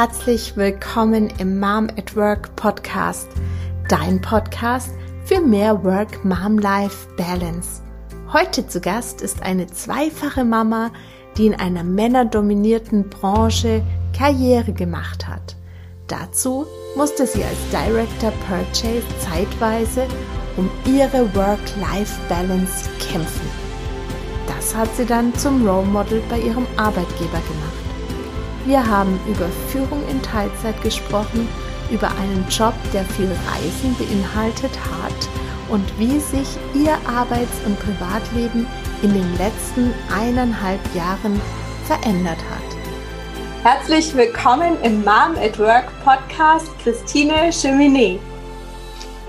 herzlich willkommen im Mom at Work Podcast, dein Podcast für mehr Work-Mom-Life-Balance. Heute zu Gast ist eine zweifache Mama, die in einer männerdominierten Branche Karriere gemacht hat. Dazu musste sie als Director Purchase zeitweise um ihre Work-Life-Balance kämpfen. Das hat sie dann zum Role Model bei ihrem Arbeitgeber gemacht. Wir haben über Führung in Teilzeit gesprochen, über einen Job, der viel Reisen beinhaltet hat und wie sich ihr Arbeits- und Privatleben in den letzten eineinhalb Jahren verändert hat. Herzlich willkommen im Mom at Work Podcast, Christine Cheminée.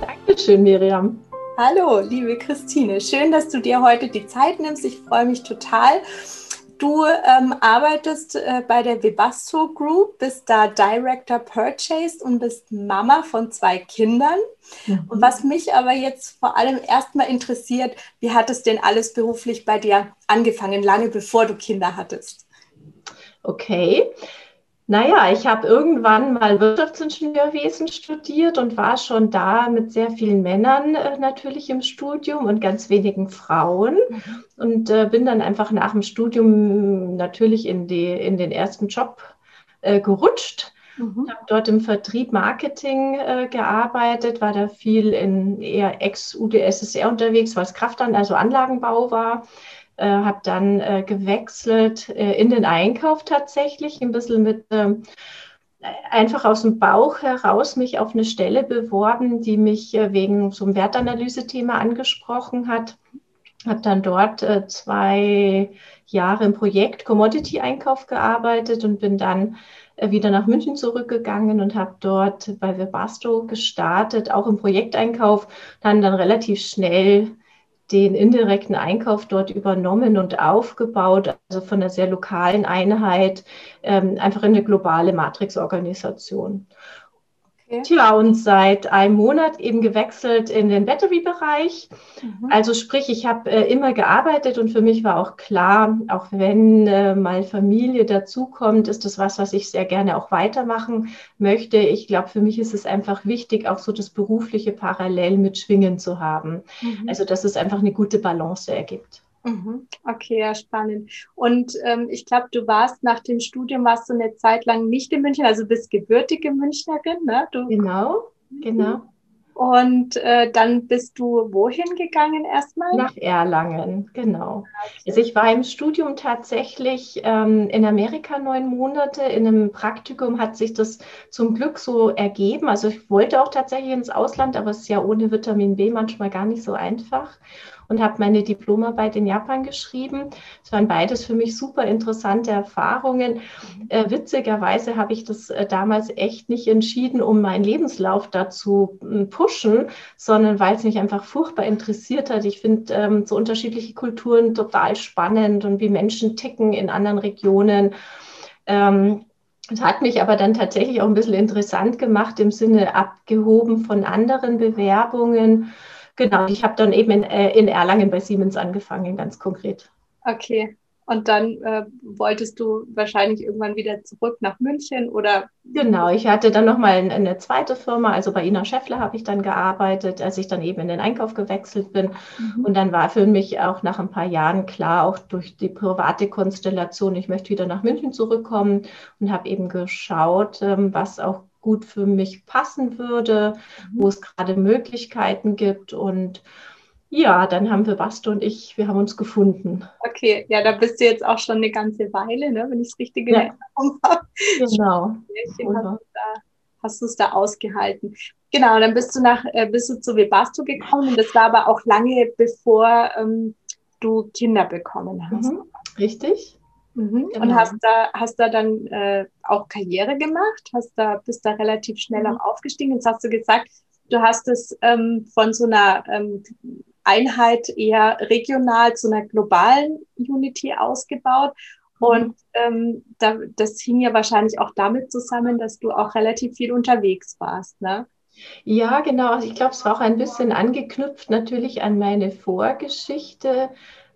Dankeschön, Miriam. Hallo, liebe Christine. Schön, dass du dir heute die Zeit nimmst. Ich freue mich total. Du ähm, arbeitest äh, bei der Webasto Group, bist da Director Purchase und bist Mama von zwei Kindern. Mhm. Und was mich aber jetzt vor allem erstmal interessiert, wie hat es denn alles beruflich bei dir angefangen, lange bevor du Kinder hattest? Okay, naja, ich habe irgendwann mal Wirtschaftsingenieurwesen studiert und war schon da mit sehr vielen Männern äh, natürlich im Studium und ganz wenigen Frauen. Mhm. Und äh, bin dann einfach nach dem Studium natürlich in, die, in den ersten Job äh, gerutscht. Mhm. habe dort im Vertrieb Marketing äh, gearbeitet, war da viel in eher Ex-UdSSR unterwegs, was Kraftan, also Anlagenbau war äh, habe dann äh, gewechselt äh, in den Einkauf tatsächlich, ein bisschen mit ähm, einfach aus dem Bauch heraus mich auf eine Stelle beworben, die mich äh, wegen so einem Wertanalyse-Thema angesprochen hat. Habe dann dort äh, zwei Jahre im Projekt Commodity-Einkauf gearbeitet und bin dann äh, wieder nach München zurückgegangen und habe dort bei Webasto gestartet, auch im Projekteinkauf, dann dann relativ schnell den indirekten Einkauf dort übernommen und aufgebaut, also von einer sehr lokalen Einheit, ähm, einfach in eine globale Matrixorganisation. Okay. Tja, und seit einem Monat eben gewechselt in den Battery-Bereich. Mhm. Also sprich, ich habe äh, immer gearbeitet und für mich war auch klar, auch wenn äh, mal Familie dazukommt, ist das was, was ich sehr gerne auch weitermachen möchte. Ich glaube, für mich ist es einfach wichtig, auch so das berufliche parallel mit Schwingen zu haben. Mhm. Also, dass es einfach eine gute Balance ergibt. Mhm. Okay, ja, spannend. Und ähm, ich glaube, du warst nach dem Studium, warst du eine Zeit lang nicht in München, also bist gebürtige Münchnerin, ne? Du genau, genau. Und äh, dann bist du wohin gegangen erstmal? Nach Erlangen, genau. Also ich war im Studium tatsächlich ähm, in Amerika neun Monate. In einem Praktikum hat sich das zum Glück so ergeben. Also ich wollte auch tatsächlich ins Ausland, aber es ist ja ohne Vitamin B manchmal gar nicht so einfach und habe meine Diplomarbeit in Japan geschrieben. Es waren beides für mich super interessante Erfahrungen. Äh, witzigerweise habe ich das äh, damals echt nicht entschieden, um meinen Lebenslauf dazu äh, pushen, sondern weil es mich einfach furchtbar interessiert hat. Ich finde ähm, so unterschiedliche Kulturen total spannend und wie Menschen ticken in anderen Regionen. Ähm, das hat mich aber dann tatsächlich auch ein bisschen interessant gemacht im Sinne abgehoben von anderen Bewerbungen. Genau, ich habe dann eben in, äh, in Erlangen bei Siemens angefangen, ganz konkret. Okay. Und dann äh, wolltest du wahrscheinlich irgendwann wieder zurück nach München oder? Genau, ich hatte dann nochmal eine, eine zweite Firma, also bei Ina Schäffler habe ich dann gearbeitet, als ich dann eben in den Einkauf gewechselt bin. Mhm. Und dann war für mich auch nach ein paar Jahren klar, auch durch die private Konstellation, ich möchte wieder nach München zurückkommen und habe eben geschaut, ähm, was auch gut für mich passen würde, wo es gerade Möglichkeiten gibt. Und ja, dann haben wir Basto und ich, wir haben uns gefunden. Okay, ja, da bist du jetzt auch schon eine ganze Weile, ne, wenn ich es richtig in Erinnerung habe. Genau. Hast du es da, da ausgehalten? Genau, dann bist du nach, äh, bist du zu Webasto gekommen und das war aber auch lange bevor ähm, du Kinder bekommen hast. Mhm, richtig. Mhm. Genau. Und hast da, hast da dann äh, auch Karriere gemacht, hast da, bist da relativ schnell mhm. auch aufgestiegen. Jetzt hast du gesagt, du hast es ähm, von so einer ähm, Einheit eher regional zu einer globalen Unity ausgebaut. Mhm. Und ähm, da, das hing ja wahrscheinlich auch damit zusammen, dass du auch relativ viel unterwegs warst, ne? Ja, genau. Also ich glaube, es war auch ein bisschen angeknüpft natürlich an meine Vorgeschichte.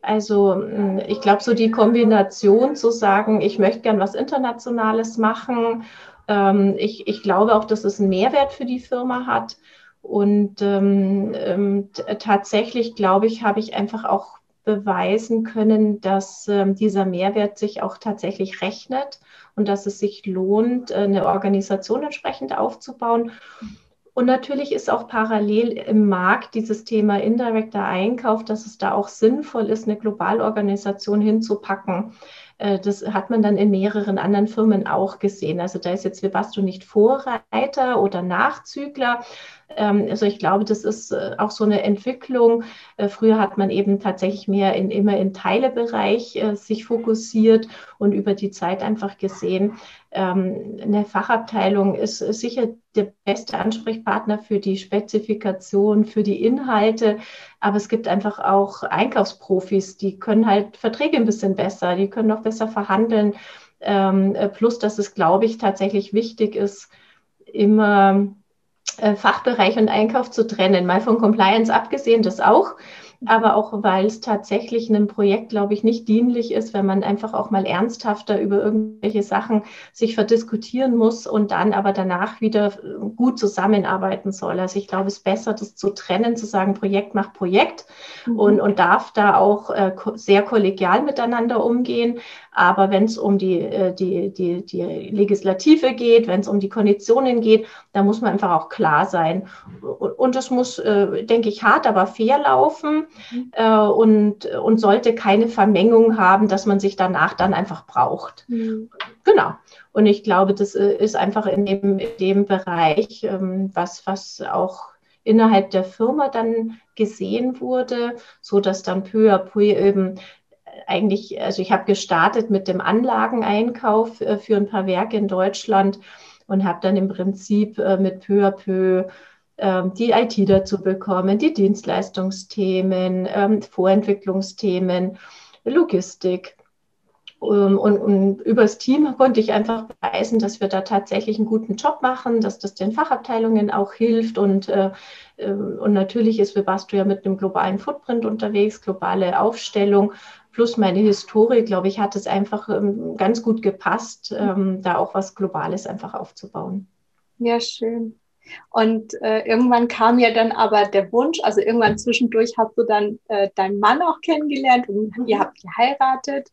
Also mm, ich glaube, so die Kombination zu sagen, ich möchte gern was Internationales machen Ähm, ich, ich glaube auch, dass es einen Mehrwert für die Firma hat. Und ähm, ähm, tatsächlich, glaube ich, habe ich einfach auch beweisen können, dass ähm, dieser Mehrwert sich auch tatsächlich rechnet und dass es sich lohnt, äh, eine Organisation entsprechend aufzubauen. Und natürlich ist auch parallel im Markt dieses Thema indirekter Einkauf, dass es da auch sinnvoll ist, eine Globalorganisation hinzupacken. Äh, das hat man dann in mehreren anderen Firmen auch gesehen. Also da ist jetzt Webasto nicht Vorreiter oder Nachzügler, also ich glaube, das ist äh, auch so eine Entwicklung. Äh, früher hat man eben tatsächlich mehr in, immer im Teilebereich äh, sich fokussiert und über die Zeit einfach gesehen, ähm, eine Fachabteilung ist sicher der beste Ansprechpartner für die Spezifikation, für die Inhalte. Aber es gibt einfach auch Einkaufsprofis, die können halt Verträge ein bisschen besser, die können noch besser verhandeln. Ähm, plus, dass es, glaube ich, tatsächlich wichtig ist, immer Fachbereich und Einkauf zu trennen. Mal von Compliance abgesehen, das auch aber auch weil es tatsächlich einem Projekt, glaube ich, nicht dienlich ist, wenn man einfach auch mal ernsthafter über irgendwelche Sachen sich verdiskutieren muss und dann aber danach wieder gut zusammenarbeiten soll. Also ich glaube, es ist besser, das zu trennen, zu sagen, Projekt macht Projekt mhm. und, und darf da auch äh, sehr kollegial miteinander umgehen. Aber wenn es um die, äh, die, die, die Legislative geht, wenn es um die Konditionen geht, da muss man einfach auch klar sein. Und das muss, äh, denke ich, hart, aber fair laufen mhm. äh, und, und sollte keine Vermengung haben, dass man sich danach dann einfach braucht. Mhm. Genau. Und ich glaube, das ist einfach in dem, in dem Bereich, ähm, was, was auch innerhalb der Firma dann gesehen wurde, so dass dann peu à peu eben eigentlich, also ich habe gestartet mit dem Anlageneinkauf äh, für ein paar Werke in Deutschland und habe dann im Prinzip äh, mit peu à peu ähm, die IT dazu bekommen, die Dienstleistungsthemen, ähm, Vorentwicklungsthemen, Logistik. Ähm, und, und über das Team konnte ich einfach beweisen, dass wir da tatsächlich einen guten Job machen, dass das den Fachabteilungen auch hilft. Und, äh, und natürlich ist Webasto ja mit einem globalen Footprint unterwegs, globale Aufstellung. Plus meine Historie, glaube ich, hat es einfach ganz gut gepasst, da auch was Globales einfach aufzubauen. Ja, schön. Und äh, irgendwann kam ja dann aber der Wunsch, also irgendwann zwischendurch hast du dann äh, deinen Mann auch kennengelernt und mhm. ihr habt geheiratet.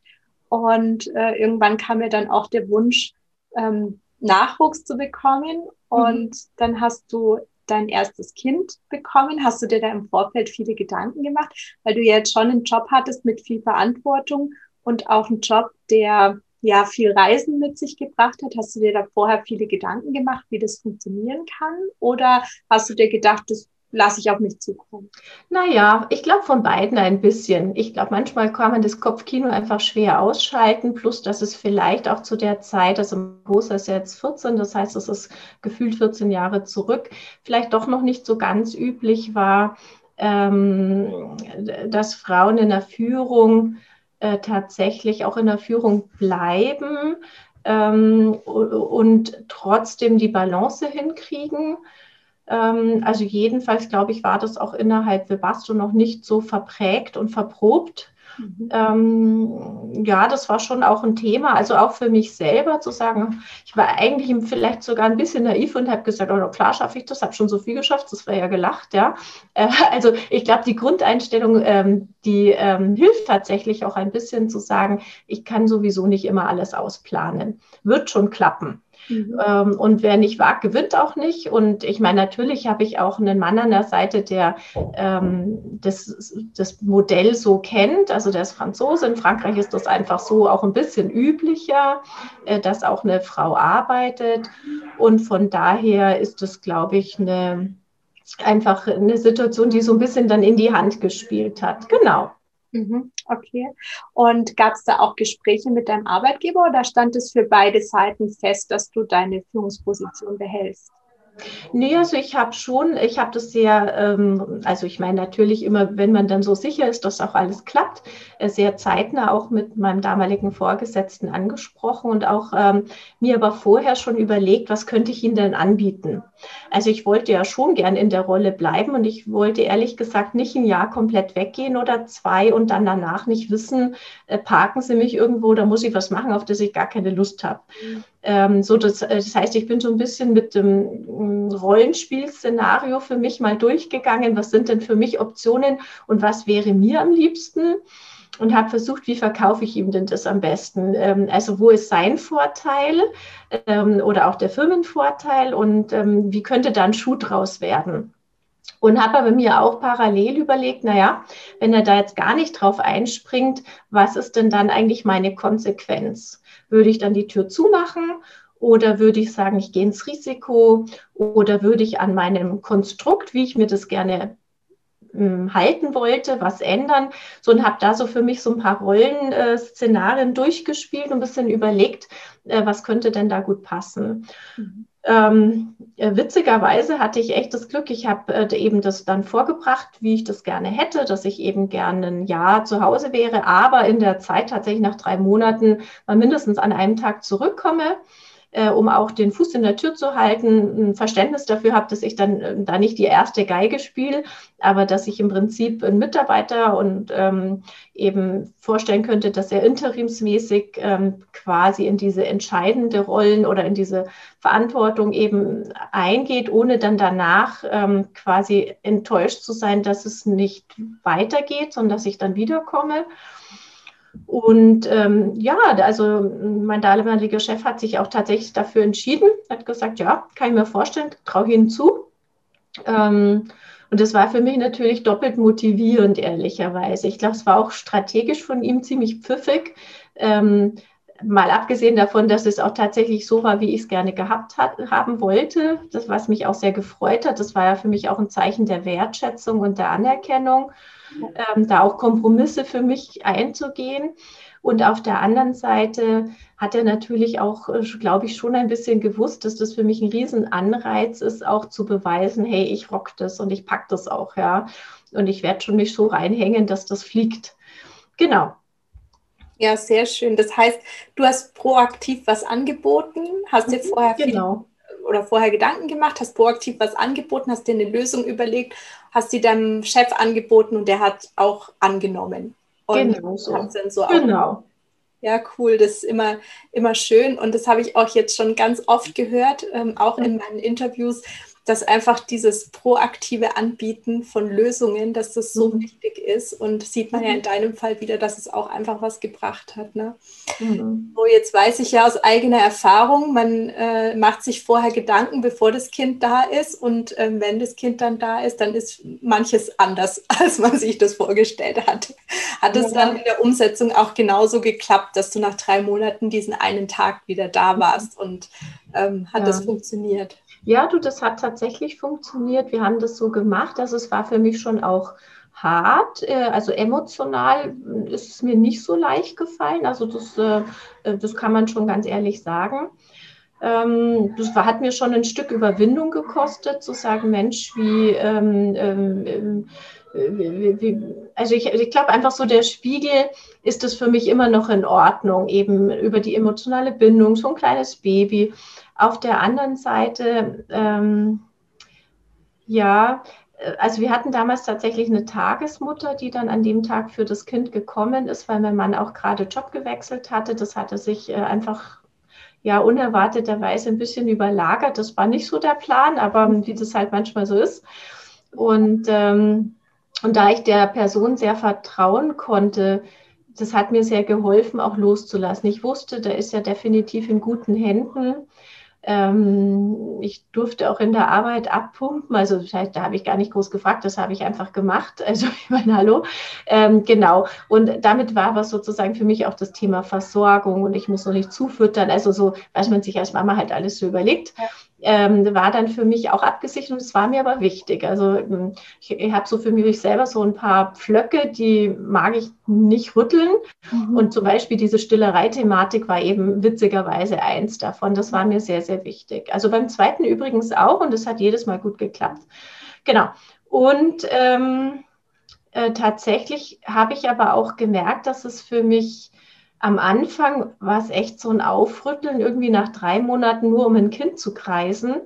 Und äh, irgendwann kam ja dann auch der Wunsch, ähm, Nachwuchs zu bekommen. Mhm. Und mhm. dann hast du dein erstes Kind bekommen. Hast du dir da im Vorfeld viele Gedanken gemacht, weil du jetzt schon einen Job hattest mit viel Verantwortung und auch einen Job, der ja viel Reisen mit sich gebracht hat. Hast du dir da vorher viele Gedanken gemacht, wie das funktionieren kann? Oder hast du dir gedacht, das lasse ich auf mich zukommen? Naja, ich glaube von beiden ein bisschen. Ich glaube, manchmal kann man das Kopfkino einfach schwer ausschalten, plus dass es vielleicht auch zu der Zeit, also Großer ist ja jetzt 14, das heißt, es ist gefühlt 14 Jahre zurück, vielleicht doch noch nicht so ganz üblich war, ähm, dass Frauen in der Führung äh, tatsächlich auch in der Führung bleiben ähm, und trotzdem die Balance hinkriegen. Ähm, also jedenfalls, glaube ich, war das auch innerhalb Webasto noch nicht so verprägt und verprobt, Mhm. Ähm, ja, das war schon auch ein Thema, also auch für mich selber zu sagen, ich war eigentlich vielleicht sogar ein bisschen naiv und habe gesagt, oh klar schaffe ich das, habe schon so viel geschafft, das war ja gelacht, ja. Äh, also ich glaube, die Grundeinstellung, ähm, die ähm, hilft tatsächlich auch ein bisschen zu sagen, ich kann sowieso nicht immer alles ausplanen, wird schon klappen. Mhm. Ähm, und wer nicht wagt, gewinnt auch nicht. Und ich meine, natürlich habe ich auch einen Mann an der Seite, der ähm, das, das Modell so kennt. Also der ist Franzose. In Frankreich ist das einfach so auch ein bisschen üblicher, äh, dass auch eine Frau arbeitet. Und von daher ist das, glaube ich, eine einfach eine Situation, die so ein bisschen dann in die Hand gespielt hat. Genau. Mhm, okay. Und gab es da auch Gespräche mit deinem Arbeitgeber oder stand es für beide Seiten fest, dass du deine Führungsposition behältst? Nee, also ich habe schon, ich habe das sehr, ähm, also ich meine natürlich immer, wenn man dann so sicher ist, dass auch alles klappt, äh, sehr zeitnah auch mit meinem damaligen Vorgesetzten angesprochen und auch ähm, mir aber vorher schon überlegt, was könnte ich Ihnen denn anbieten. Also ich wollte ja schon gern in der Rolle bleiben und ich wollte ehrlich gesagt nicht ein Jahr komplett weggehen oder zwei und dann danach nicht wissen, äh, parken Sie mich irgendwo, da muss ich was machen, auf das ich gar keine Lust habe. Ähm, so das, äh, das heißt, ich bin so ein bisschen mit dem mm, Rollenspielszenario für mich mal durchgegangen. Was sind denn für mich Optionen und was wäre mir am liebsten? Und habe versucht, wie verkaufe ich ihm denn das am besten? Ähm, also wo ist sein Vorteil ähm, oder auch der Firmenvorteil und ähm, wie könnte da ein Schuh draus werden? Und habe aber mir auch parallel überlegt, naja, wenn er da jetzt gar nicht drauf einspringt, was ist denn dann eigentlich meine Konsequenz? Würde ich dann die Tür zumachen oder würde ich sagen, ich gehe ins Risiko oder würde ich an meinem Konstrukt, wie ich mir das gerne hm, halten wollte, was ändern. So und habe da so für mich so ein paar Rollenszenarien äh, durchgespielt und ein bisschen überlegt, äh, was könnte denn da gut passen. Mhm. Ähm, äh, witzigerweise hatte ich echt das Glück, ich habe äh, eben das dann vorgebracht, wie ich das gerne hätte, dass ich eben gerne ein Jahr zu Hause wäre, aber in der Zeit tatsächlich nach drei Monaten mal mindestens an einem Tag zurückkomme äh, um auch den Fuß in der Tür zu halten, ein Verständnis dafür habe, dass ich dann äh, da nicht die erste Geige spiele, aber dass ich im Prinzip einen Mitarbeiter und ähm, eben vorstellen könnte, dass er interimsmäßig ähm, quasi in diese entscheidende Rollen oder in diese Verantwortung eben eingeht, ohne dann danach ähm, quasi enttäuscht zu sein, dass es nicht weitergeht, sondern dass ich dann wiederkomme. Und ähm, ja, also mein damaliger Chef hat sich auch tatsächlich dafür entschieden, hat gesagt, ja, kann ich mir vorstellen, traue Ihnen zu. Ähm, und das war für mich natürlich doppelt motivierend, ehrlicherweise. Ich glaube, es war auch strategisch von ihm ziemlich pfiffig. Ähm, mal abgesehen davon, dass es auch tatsächlich so war, wie ich es gerne gehabt hat, haben wollte, das, was mich auch sehr gefreut hat, das war ja für mich auch ein Zeichen der Wertschätzung und der Anerkennung ähm, da auch Kompromisse für mich einzugehen. Und auf der anderen Seite hat er natürlich auch, äh, glaube ich, schon ein bisschen gewusst, dass das für mich ein Riesenanreiz ist, auch zu beweisen, hey, ich rock das und ich pack das auch, ja. Und ich werde schon mich so reinhängen, dass das fliegt. Genau. Ja, sehr schön. Das heißt, du hast proaktiv was angeboten, hast dir mhm, vorher genau oder vorher Gedanken gemacht, hast proaktiv was angeboten, hast dir eine Lösung überlegt, hast sie deinem Chef angeboten und der hat auch angenommen. Und genau so. so genau. Ja, cool, das ist immer, immer schön und das habe ich auch jetzt schon ganz oft gehört, ähm, auch in meinen Interviews, dass einfach dieses proaktive Anbieten von Lösungen, dass das so mhm. wichtig ist. Und sieht man ja in mhm. deinem Fall wieder, dass es auch einfach was gebracht hat. Ne? Mhm. So, jetzt weiß ich ja aus eigener Erfahrung, man äh, macht sich vorher Gedanken, bevor das Kind da ist. Und äh, wenn das Kind dann da ist, dann ist manches anders, als man sich das vorgestellt hat. Hat es ja. dann in der Umsetzung auch genauso geklappt, dass du nach drei Monaten diesen einen Tag wieder da warst und ähm, hat ja. das funktioniert? Ja, du, das hat tatsächlich funktioniert. Wir haben das so gemacht. Also es war für mich schon auch hart. Äh, also emotional ist es mir nicht so leicht gefallen. Also das, äh, das kann man schon ganz ehrlich sagen. Ähm, das hat mir schon ein Stück Überwindung gekostet, zu sagen, Mensch, wie, ähm, ähm, wie, wie also ich, ich glaube einfach so der Spiegel ist es für mich immer noch in Ordnung, eben über die emotionale Bindung, so ein kleines Baby. Auf der anderen Seite, ähm, ja, äh, also wir hatten damals tatsächlich eine Tagesmutter, die dann an dem Tag für das Kind gekommen ist, weil mein Mann auch gerade Job gewechselt hatte. Das hatte sich äh, einfach ja unerwarteterweise ein bisschen überlagert. Das war nicht so der Plan, aber wie das halt manchmal so ist. Und, ähm, und da ich der Person sehr vertrauen konnte, das hat mir sehr geholfen, auch loszulassen. Ich wusste, der ist ja definitiv in guten Händen. Ähm, ich durfte auch in der Arbeit abpumpen, also da habe ich gar nicht groß gefragt, das habe ich einfach gemacht. Also ich meine, hallo, ähm, genau. Und damit war aber sozusagen für mich auch das Thema Versorgung und ich muss noch nicht zufüttern, also so, was man sich als Mama halt alles so überlegt. Ähm, war dann für mich auch abgesichert und es war mir aber wichtig. Also ähm, ich, ich habe so für mich selber so ein paar Pflöcke, die mag ich nicht rütteln. Mhm. Und zum Beispiel diese Stillerei-Thematik war eben witzigerweise eins davon. Das war mir sehr, sehr wichtig. Also beim zweiten übrigens auch und es hat jedes Mal gut geklappt. Genau. Und ähm, äh, tatsächlich habe ich aber auch gemerkt, dass es für mich am Anfang war es echt so ein Aufrütteln, irgendwie nach drei Monaten nur um ein Kind zu kreisen.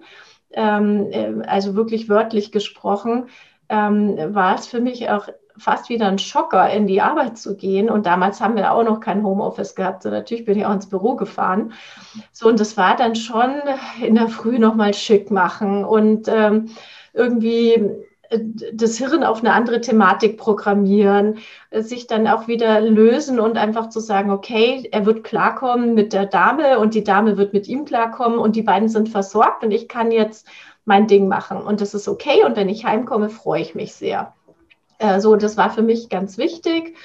Ähm, äh, also wirklich wörtlich gesprochen, ähm, war es für mich auch fast wieder ein Schocker, in die Arbeit zu gehen. Und damals haben wir auch noch kein Homeoffice gehabt. So, natürlich bin ich auch ins Büro gefahren. So, und das war dann schon in der Früh nochmal schick machen und ähm, irgendwie das Hirn auf eine andere Thematik programmieren, sich dann auch wieder lösen und einfach zu sagen, okay, er wird klarkommen mit der Dame und die Dame wird mit ihm klarkommen und die beiden sind versorgt und ich kann jetzt mein Ding machen und das ist okay und wenn ich heimkomme, freue ich mich sehr. Äh, so, das war für mich ganz wichtig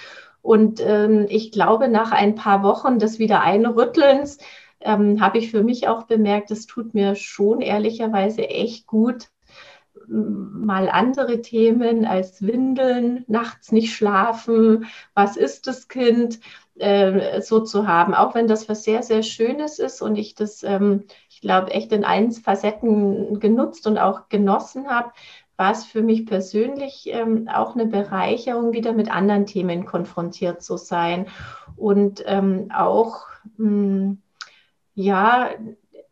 und ähm, ich glaube, nach ein paar Wochen des Wiedereinrüttelns ähm, habe ich für mich auch bemerkt, es tut mir schon ehrlicherweise echt gut, mal andere Themen als Windeln, nachts nicht schlafen, was ist das Kind, äh, so zu haben, auch wenn das was sehr, sehr Schönes ist und ich das, ähm, ich glaube, echt in allen Facetten genutzt und auch genossen habe, war es für mich persönlich ähm, auch eine Bereicherung, wieder mit anderen Themen konfrontiert zu sein. Und ähm, auch, mh, hm, ja,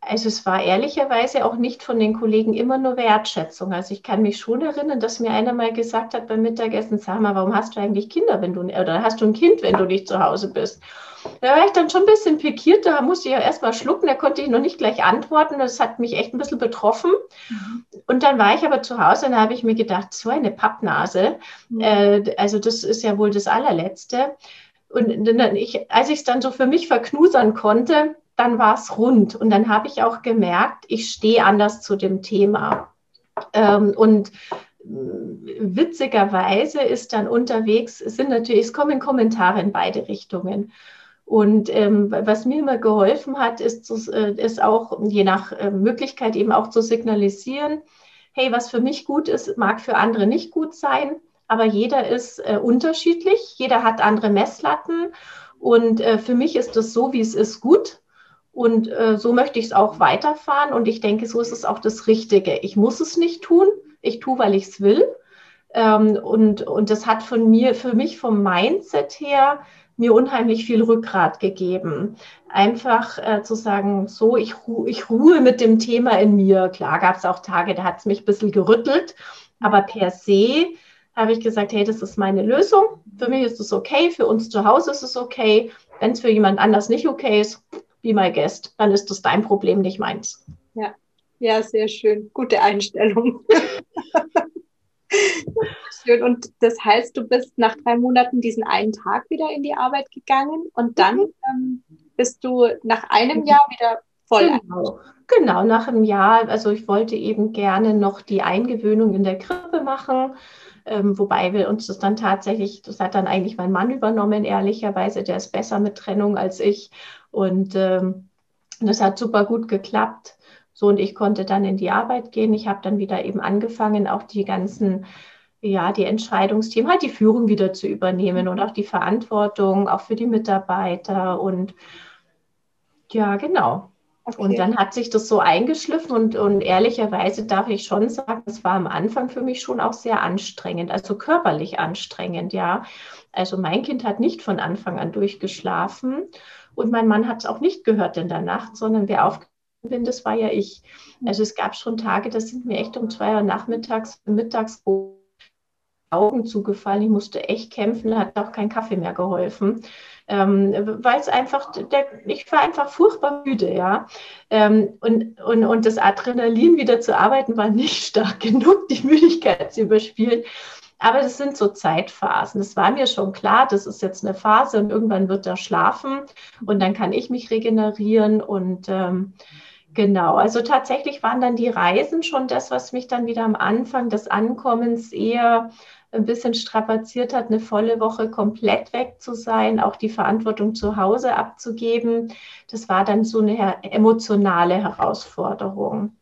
also es war ehrlicherweise auch nicht von den Kollegen immer nur Wertschätzung. Also ich kann mich schon erinnern, dass mir einer mal gesagt hat beim Mittagessen, sag mal, warum hast du eigentlich Kinder, wenn du, oder hast du ein Kind, wenn du nicht zu Hause bist? Da war ich dann schon ein bisschen pikiert, da musste ich ja erst mal schlucken, da konnte ich noch nicht gleich antworten. Das hat mich echt ein bisschen betroffen. Mhm. Und dann war ich aber zu Hause und da habe ich mir gedacht, so eine Pappnase. Mhm. Äh, also das ist ja wohl das allerletzte. Und dann, ich, als ich es dann so für mich verknusern konnte, dann war es rund. Und dann habe ich auch gemerkt, ich stehe anders zu dem Thema. Ähm, und äh, witzigerweise ist dann unterwegs, sind natürlich, es kommen Kommentare in beide Richtungen. Und ähm, was mir immer geholfen hat, ist, äh, ist auch je nach äh, Möglichkeit eben auch zu signalisieren, hey, was für mich gut ist, mag für andere nicht gut sein, aber jeder ist äh, unterschiedlich, jeder hat andere Messlatten und äh, für mich ist es so, wie es ist, gut. Und äh, so möchte ich es auch weiterfahren. Und ich denke, so ist es auch das Richtige. Ich muss es nicht tun. Ich tue, weil ich es will. Ähm, und, und das hat von mir, für mich vom Mindset her, mir unheimlich viel Rückgrat gegeben. Einfach äh, zu sagen, so, ich, ru ich ruhe mit dem Thema in mir. Klar gab es auch Tage, da hat es mich ein bisschen gerüttelt. Aber per se habe ich gesagt, hey, das ist meine Lösung. Für mich ist es okay, für uns zu Hause ist es okay. Wenn es für jemand anders nicht okay ist, be my guest, dann ist das dein Problem, nicht meins. Ja, ja, sehr schön. Gute Einstellung. schön. Und das heißt, du bist nach drei Monaten diesen einen Tag wieder in die Arbeit gegangen und dann mhm. ähm, bist du nach einem Jahr wieder voll. Genau. genau, nach einem Jahr. Also ich wollte eben gerne noch die Eingewöhnung in der Krippe machen. Ähm, wobei wir uns das dann tatsächlich, das hat dann eigentlich mein Mann übernommen, ehrlicherweise, der ist besser mit Trennung als ich. Und ähm, das hat super gut geklappt. So, und ich konnte dann in die Arbeit gehen. Ich habe dann wieder eben angefangen, auch die ganzen, ja, die Entscheidungsthemen, halt die Führung wieder zu übernehmen und auch die Verantwortung, auch für die Mitarbeiter. Und ja, genau. Okay. Und dann hat sich das so eingeschliffen und, und ehrlicherweise darf ich schon sagen, es war am Anfang für mich schon auch sehr anstrengend, also körperlich anstrengend, ja. Also mein Kind hat nicht von Anfang an durchgeschlafen und mein Mann hat es auch nicht gehört in der Nacht, sondern wer aufgewacht bin, das war ja ich. Also es gab schon Tage, da sind mir echt um zwei Uhr nachmittags, mittags Augen zugefallen. Ich musste echt kämpfen, hat auch kein Kaffee mehr geholfen. Ähm, weil es einfach, der, ich war einfach furchtbar müde, ja. Ähm, und, und, und das Adrenalin wieder zu arbeiten war nicht stark genug, die Müdigkeit zu überspielen. Aber das sind so Zeitphasen. Das war mir schon klar, das ist jetzt eine Phase und irgendwann wird er schlafen und dann kann ich mich regenerieren und ähm, Genau, also tatsächlich waren dann die Reisen schon das, was mich dann wieder am Anfang des Ankommens eher ein bisschen strapaziert hat, eine volle Woche komplett weg zu sein, auch die Verantwortung zu Hause abzugeben. Das war dann so eine emotionale Herausforderung.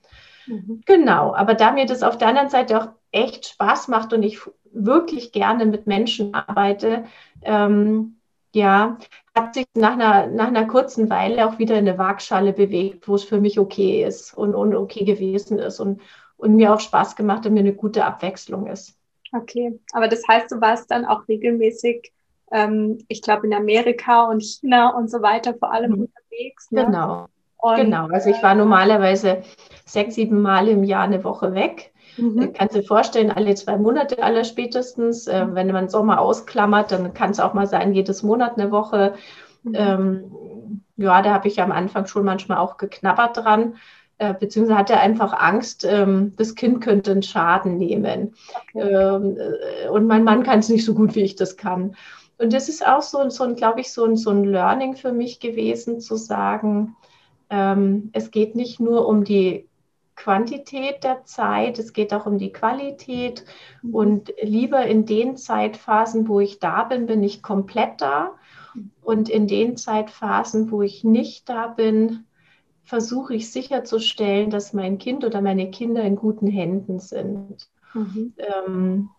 Mhm. Genau, aber da mir das auf der anderen Seite auch echt Spaß macht und ich wirklich gerne mit Menschen arbeite, ähm, ja, hat sich nach einer, nach einer kurzen Weile auch wieder in eine Waagschale bewegt, wo es für mich okay ist und, und okay gewesen ist und, und mir auch Spaß gemacht und mir eine gute Abwechslung ist. Okay, aber das heißt, du warst dann auch regelmäßig, ähm, ich glaube, in Amerika und China und so weiter vor allem mhm. unterwegs. Ne? Genau. Und, genau, also ich war normalerweise sechs, sieben Mal im Jahr eine Woche weg. Mhm. Kannst du dir vorstellen, alle zwei Monate aller spätestens. Äh, mhm. wenn man Sommer ausklammert, dann kann es auch mal sein, jedes Monat eine Woche. Mhm. Ähm, ja, da habe ich am Anfang schon manchmal auch geknabbert dran äh, beziehungsweise hat er einfach Angst, ähm, das Kind könnte einen Schaden nehmen. Okay. Ähm, äh, und mein Mann kann es nicht so gut, wie ich das kann. Und das ist auch so, so ein, glaube ich, so ein, so ein Learning für mich gewesen, zu sagen, ähm, es geht nicht nur um die Quantität der Zeit, es geht auch um die Qualität. Mhm. Und lieber in den Zeitphasen, wo ich da bin, bin ich komplett da. Mhm. Und in den Zeitphasen, wo ich nicht da bin, versuche ich sicherzustellen, dass mein Kind oder meine Kinder in guten Händen sind. Mhm. Ähm.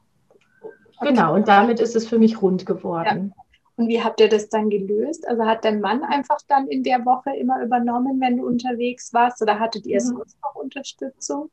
Genau, und damit ist es für mich rund geworden. Ja. Und wie habt ihr das dann gelöst? Also hat dein Mann einfach dann in der Woche immer übernommen, wenn du unterwegs warst, oder hattet ihr mhm. sonst noch Unterstützung?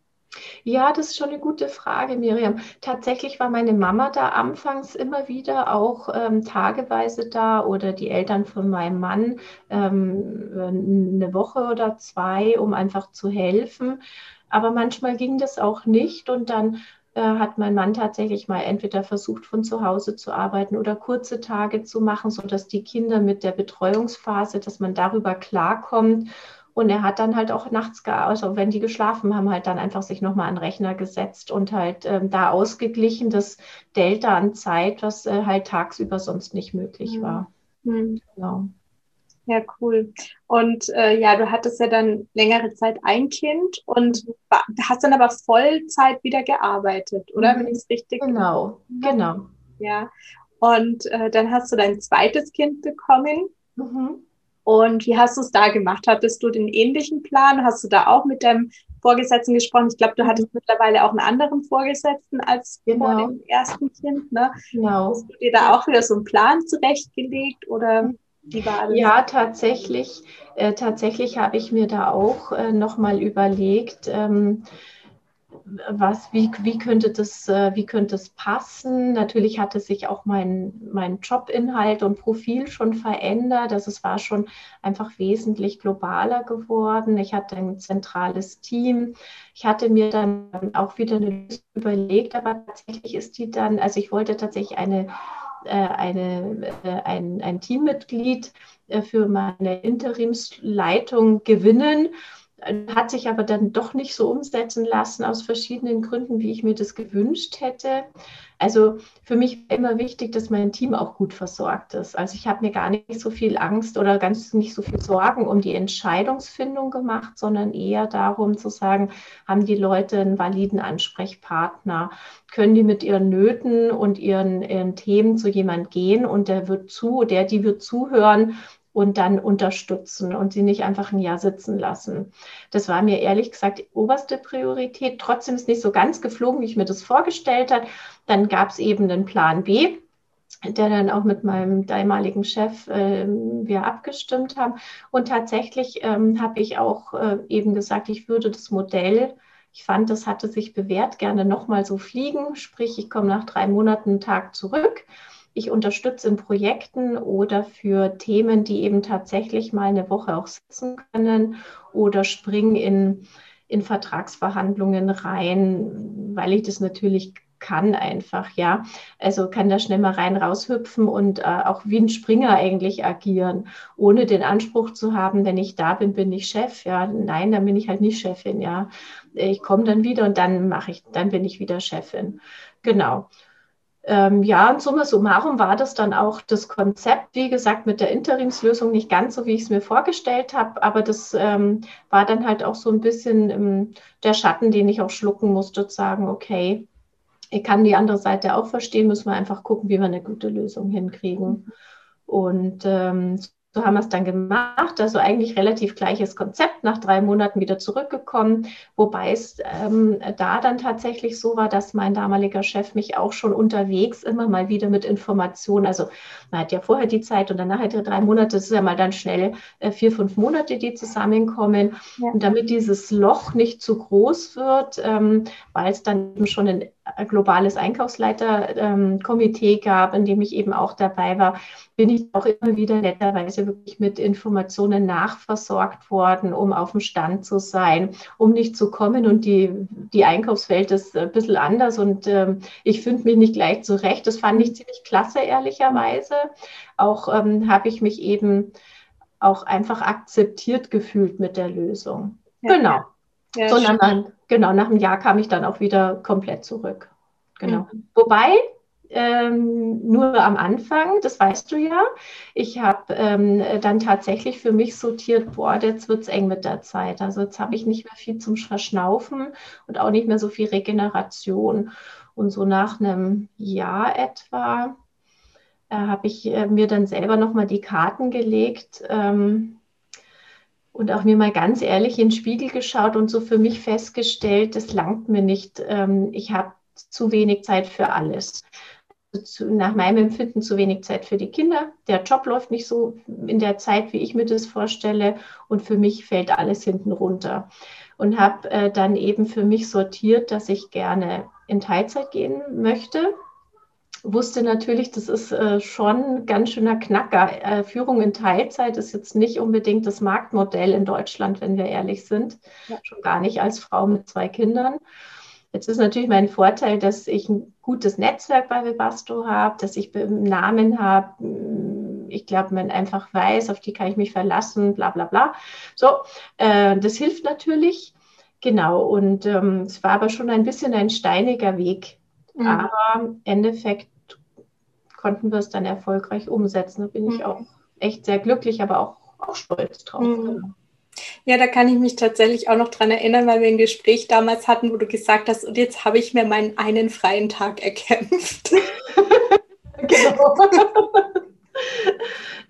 Ja, das ist schon eine gute Frage, Miriam. Tatsächlich war meine Mama da anfangs immer wieder auch ähm, tageweise da oder die Eltern von meinem Mann ähm, eine Woche oder zwei, um einfach zu helfen. Aber manchmal ging das auch nicht und dann äh, hat mein Mann tatsächlich mal entweder versucht, von zu Hause zu arbeiten oder kurze Tage zu machen, sodass die Kinder mit der Betreuungsphase, dass man darüber klarkommt und er hat dann halt auch nachts, also wenn die geschlafen haben, halt dann einfach sich nochmal an den Rechner gesetzt und halt ähm, da ausgeglichen, das Delta an Zeit, was äh, halt tagsüber sonst nicht möglich mhm. war. Mhm. Genau. Ja, cool. Und äh, ja, du hattest ja dann längere Zeit ein Kind und hast dann aber Vollzeit wieder gearbeitet, oder? Mhm. Wenn ich es richtig Genau, genau. Ja. Und äh, dann hast du dein zweites Kind bekommen. Mhm. Und wie hast du es da gemacht? Hattest du den ähnlichen Plan? Hast du da auch mit deinem Vorgesetzten gesprochen? Ich glaube, du hattest mittlerweile auch einen anderen Vorgesetzten als genau. vor dem ersten Kind. Ne? Genau. Hast du dir da auch wieder so einen Plan zurechtgelegt oder wie war das? Ja, tatsächlich. Äh, tatsächlich habe ich mir da auch äh, nochmal überlegt, ähm, was, wie, wie, könnte das, äh, wie könnte es passen? Natürlich hatte sich auch mein, mein Jobinhalt und Profil schon verändert. Also es war schon einfach wesentlich globaler geworden. Ich hatte ein zentrales Team. Ich hatte mir dann auch wieder eine Lösung überlegt, aber tatsächlich ist die dann, also ich wollte tatsächlich eine, äh, eine, äh, ein, ein Teammitglied für meine Interimsleitung gewinnen hat sich aber dann doch nicht so umsetzen lassen aus verschiedenen Gründen, wie ich mir das gewünscht hätte. Also für mich war immer wichtig, dass mein Team auch gut versorgt ist. Also ich habe mir gar nicht so viel Angst oder ganz nicht so viel Sorgen um die Entscheidungsfindung gemacht, sondern eher darum zu sagen, haben die Leute einen validen Ansprechpartner? Können die mit ihren Nöten und ihren, ihren Themen zu jemand gehen und der wird zu, der, die wird zuhören und dann unterstützen und sie nicht einfach ein Jahr sitzen lassen. Das war mir ehrlich gesagt die oberste Priorität. Trotzdem ist nicht so ganz geflogen, wie ich mir das vorgestellt habe. Dann gab es eben den Plan B der dann auch mit meinem damaligen Chef äh, wir abgestimmt haben. Und tatsächlich ähm, habe ich auch äh, eben gesagt, ich würde das Modell, ich fand, das hatte sich bewährt, gerne nochmal so fliegen. Sprich, ich komme nach drei Monaten einen Tag zurück ich unterstütze in Projekten oder für Themen, die eben tatsächlich mal eine Woche auch sitzen können oder springe in, in Vertragsverhandlungen rein, weil ich das natürlich kann einfach, ja. Also kann da schnell mal rein raushüpfen und äh, auch wie ein Springer eigentlich agieren, ohne den Anspruch zu haben, wenn ich da bin, bin ich Chef. Ja, nein, dann bin ich halt nicht Chefin, ja. Ich komme dann wieder und dann mache ich, dann bin ich wieder Chefin. Genau. Ähm, ja, und summa summarum war das dann auch das Konzept, wie gesagt, mit der Interimslösung nicht ganz so, wie ich es mir vorgestellt habe, aber das ähm, war dann halt auch so ein bisschen ähm, der Schatten, den ich auch schlucken musste, zu sagen, okay, ich kann die andere Seite auch verstehen, müssen wir einfach gucken, wie wir eine gute Lösung hinkriegen. Und ähm, so haben wir es dann gemacht. Also eigentlich relativ gleiches Konzept, nach drei Monaten wieder zurückgekommen, wobei es ähm, da dann tatsächlich so war, dass mein damaliger Chef mich auch schon unterwegs immer mal wieder mit Informationen, also man hat ja vorher die Zeit und danach hat er drei Monate, das ist ja mal dann schnell äh, vier, fünf Monate, die zusammenkommen. Ja. Und damit dieses Loch nicht zu groß wird, ähm, weil es dann schon ein globales Einkaufsleiterkomitee ähm, gab, in dem ich eben auch dabei war, bin ich auch immer wieder netterweise wirklich mit Informationen nachversorgt worden, um auf dem Stand zu sein, um nicht zu kommen und die, die Einkaufswelt ist ein bisschen anders und ähm, ich finde mich nicht gleich zurecht. Das fand ich ziemlich klasse, ehrlicherweise. Auch ähm, habe ich mich eben auch einfach akzeptiert gefühlt mit der Lösung. Ja. Genau. Ja, so nach, genau, nach einem Jahr kam ich dann auch wieder komplett zurück. Genau. Mhm. Wobei, ähm, nur am Anfang, das weißt du ja, ich habe ähm, dann tatsächlich für mich sortiert, boah, jetzt wird es eng mit der Zeit. Also jetzt habe ich nicht mehr viel zum Verschnaufen und auch nicht mehr so viel Regeneration. Und so nach einem Jahr etwa äh, habe ich äh, mir dann selber nochmal die Karten gelegt. Ähm, und auch mir mal ganz ehrlich in den Spiegel geschaut und so für mich festgestellt, das langt mir nicht. Ähm, ich habe zu wenig Zeit für alles. Zu, nach meinem Empfinden zu wenig Zeit für die Kinder. Der Job läuft nicht so in der Zeit, wie ich mir das vorstelle. Und für mich fällt alles hinten runter. Und habe äh, dann eben für mich sortiert, dass ich gerne in Teilzeit gehen möchte wusste natürlich, das ist äh, schon ganz schöner Knacker. Äh, Führung in Teilzeit ist jetzt nicht unbedingt das Marktmodell in Deutschland, wenn wir ehrlich sind. Ja. Schon gar nicht als Frau mit zwei Kindern. Jetzt ist natürlich mein Vorteil, dass ich ein gutes Netzwerk bei Webasto habe, dass ich einen Namen habe. Ich glaube, man einfach weiß, auf die kann ich mich verlassen, bla bla bla. So, äh, das hilft natürlich. Genau, und ähm, es war aber schon ein bisschen ein steiniger Weg. Mhm. Aber im Endeffekt konnten wir es dann erfolgreich umsetzen. Da bin mhm. ich auch echt sehr glücklich, aber auch, auch stolz drauf. Mhm. Genau. Ja, da kann ich mich tatsächlich auch noch dran erinnern, weil wir ein Gespräch damals hatten, wo du gesagt hast, und jetzt habe ich mir meinen einen freien Tag erkämpft. genau.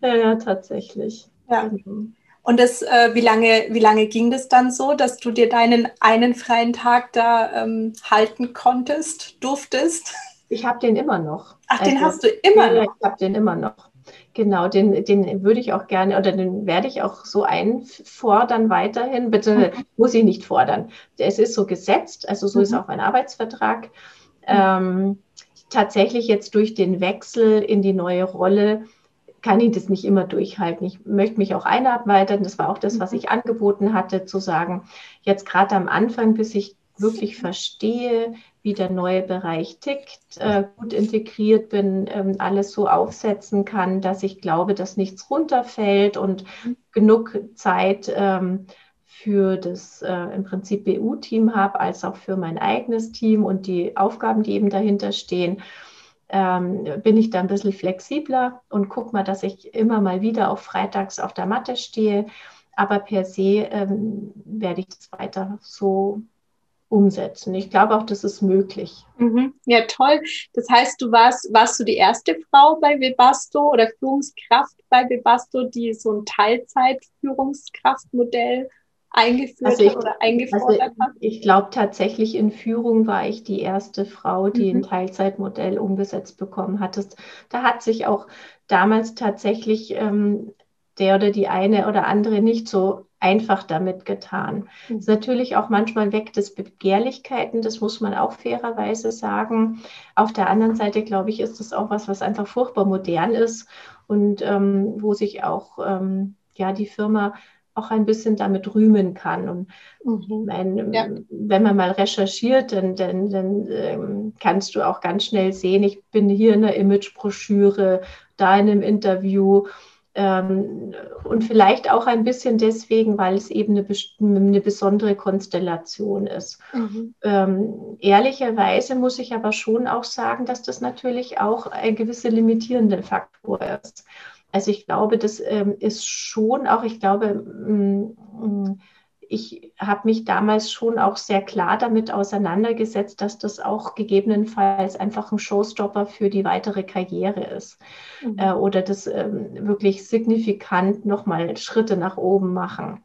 ja, ja, tatsächlich. Ja. Genau. Und das, äh, wie, lange, wie lange ging das dann so, dass du dir deinen einen freien Tag da ähm, halten konntest, durftest? Ich habe den immer noch. Ach, also, den hast du immer ja, noch? Ich habe den immer noch. Genau, den, den würde ich auch gerne oder den werde ich auch so einfordern weiterhin. Bitte mhm. muss ich nicht fordern. Es ist so gesetzt, also so mhm. ist auch mein Arbeitsvertrag. Mhm. Ähm, tatsächlich jetzt durch den Wechsel in die neue Rolle kann ich das nicht immer durchhalten. Ich möchte mich auch einarbeiten. Das war auch das, was mhm. ich angeboten hatte, zu sagen, jetzt gerade am Anfang, bis ich wirklich verstehe, wie der neue Bereich tickt, äh, gut integriert bin, ähm, alles so aufsetzen kann, dass ich glaube, dass nichts runterfällt und genug Zeit ähm, für das äh, im Prinzip BU-Team habe, als auch für mein eigenes Team und die Aufgaben, die eben dahinter stehen. Ähm, bin ich da ein bisschen flexibler und gucke mal, dass ich immer mal wieder auf Freitags auf der Matte stehe. Aber per se ähm, werde ich das weiter so umsetzen. Ich glaube auch, das ist möglich. Mhm. Ja, toll. Das heißt, du warst, warst du die erste Frau bei Webasto oder Führungskraft bei Webasto, die so ein Teilzeit-Führungskraftmodell eingeführt also ich, oder eingefordert also hat? Ich glaube tatsächlich in Führung war ich die erste Frau, die mhm. ein Teilzeitmodell umgesetzt bekommen hat. Das, da hat sich auch damals tatsächlich ähm, der oder die eine oder andere nicht so einfach damit getan. Mhm. ist natürlich auch manchmal weckt es Begehrlichkeiten, das muss man auch fairerweise sagen. Auf der anderen Seite, glaube ich, ist es auch was, was einfach furchtbar modern ist und ähm, wo sich auch ähm, ja die Firma auch ein bisschen damit rühmen kann. Und mhm. mein, ja. wenn man mal recherchiert, dann, dann, dann ähm, kannst du auch ganz schnell sehen, ich bin hier in der Imagebroschüre, da in einem Interview und vielleicht auch ein bisschen deswegen, weil es eben eine, eine besondere Konstellation ist. Mhm. Ähm, ehrlicherweise muss ich aber schon auch sagen, dass das natürlich auch ein gewisser limitierender Faktor ist. Also ich glaube, das ähm, ist schon auch, ich glaube, mm, mm, ich habe mich damals schon auch sehr klar damit auseinandergesetzt, dass das auch gegebenenfalls einfach ein Showstopper für die weitere Karriere ist mhm. äh, oder das ähm, wirklich signifikant nochmal Schritte nach oben machen.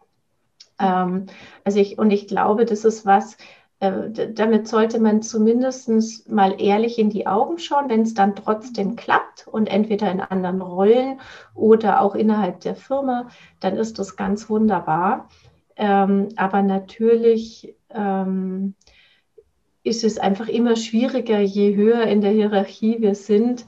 Ähm, also ich, und ich glaube, das ist was, äh, damit sollte man zumindest mal ehrlich in die Augen schauen, wenn es dann trotzdem klappt und entweder in anderen Rollen oder auch innerhalb der Firma, dann ist das ganz wunderbar. Ähm, aber natürlich ähm, ist es einfach immer schwieriger, je höher in der Hierarchie wir sind,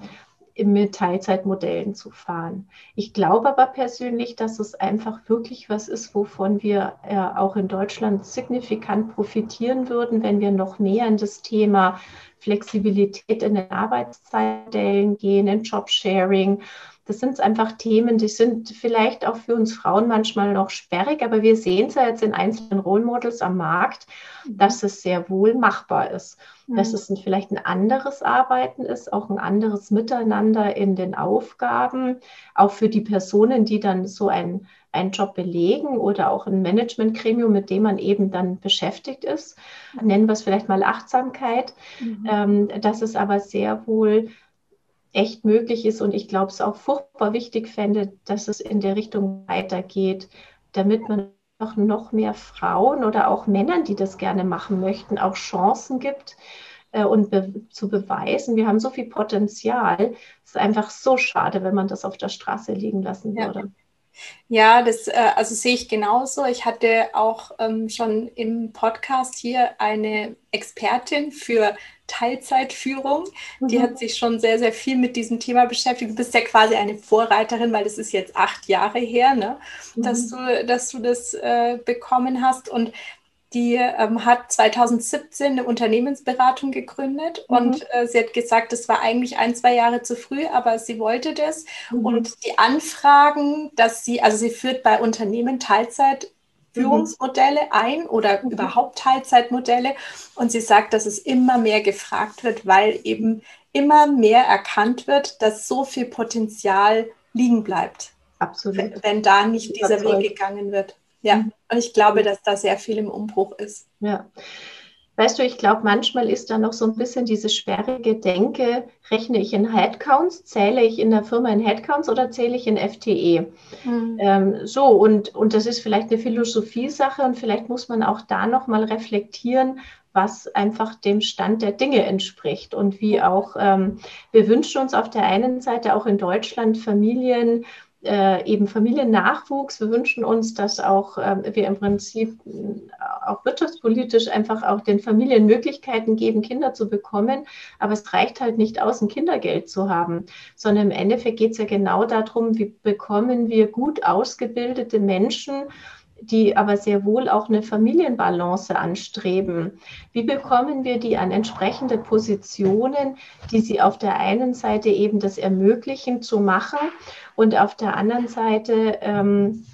mit Teilzeitmodellen zu fahren. Ich glaube aber persönlich, dass es einfach wirklich was ist, wovon wir äh, auch in Deutschland signifikant profitieren würden, wenn wir noch mehr in das Thema Flexibilität in den Arbeitszeitmodellen gehen, in Jobsharing das sind einfach Themen, die sind vielleicht auch für uns Frauen manchmal noch sperrig, aber wir sehen es ja jetzt in einzelnen Role Models am Markt, mhm. dass es sehr wohl machbar ist. Mhm. Dass es ein, vielleicht ein anderes Arbeiten ist, auch ein anderes Miteinander in den Aufgaben, auch für die Personen, die dann so ein einen Job belegen oder auch ein Managementgremium, mit dem man eben dann beschäftigt ist. Nennen wir es vielleicht mal Achtsamkeit. Mhm. Ähm, dass es aber sehr wohl echt möglich ist und ich glaube es auch furchtbar wichtig fände, dass es in der Richtung weitergeht, damit man auch noch mehr Frauen oder auch Männern, die das gerne machen möchten, auch Chancen gibt äh, und be zu beweisen, wir haben so viel Potenzial. Es ist einfach so schade, wenn man das auf der Straße liegen lassen würde. Ja. Das äh, also sehe ich genauso. Ich hatte auch ähm, schon im Podcast hier eine Expertin für Teilzeitführung. Mhm. Die hat sich schon sehr, sehr viel mit diesem Thema beschäftigt. Du bist ja quasi eine Vorreiterin, weil das ist jetzt acht Jahre her, ne? Mhm. dass, du, dass du das äh, bekommen hast. Und die ähm, hat 2017 eine Unternehmensberatung gegründet mhm. und äh, sie hat gesagt, das war eigentlich ein, zwei Jahre zu früh, aber sie wollte das. Mhm. Und die Anfragen, dass sie, also sie führt bei Unternehmen Teilzeit Führungsmodelle ein oder mhm. überhaupt Teilzeitmodelle. Und sie sagt, dass es immer mehr gefragt wird, weil eben immer mehr erkannt wird, dass so viel Potenzial liegen bleibt. Absolut. Wenn, wenn da nicht dieser Weg gegangen wird. Ja, mhm. und ich glaube, dass da sehr viel im Umbruch ist. Ja. Weißt du, ich glaube, manchmal ist da noch so ein bisschen diese sperrige Denke, rechne ich in Headcounts, zähle ich in der Firma in Headcounts oder zähle ich in FTE? Mhm. Ähm, so, und, und das ist vielleicht eine Philosophiesache und vielleicht muss man auch da nochmal reflektieren, was einfach dem Stand der Dinge entspricht und wie auch, ähm, wir wünschen uns auf der einen Seite auch in Deutschland Familien, äh, eben Familiennachwuchs. Wir wünschen uns, dass auch äh, wir im Prinzip äh, auch wirtschaftspolitisch einfach auch den Familien Möglichkeiten geben, Kinder zu bekommen. Aber es reicht halt nicht aus, ein Kindergeld zu haben, sondern im Endeffekt geht es ja genau darum, wie bekommen wir gut ausgebildete Menschen, die aber sehr wohl auch eine Familienbalance anstreben. Wie bekommen wir die an entsprechende Positionen, die sie auf der einen Seite eben das ermöglichen zu machen und auf der anderen Seite ähm,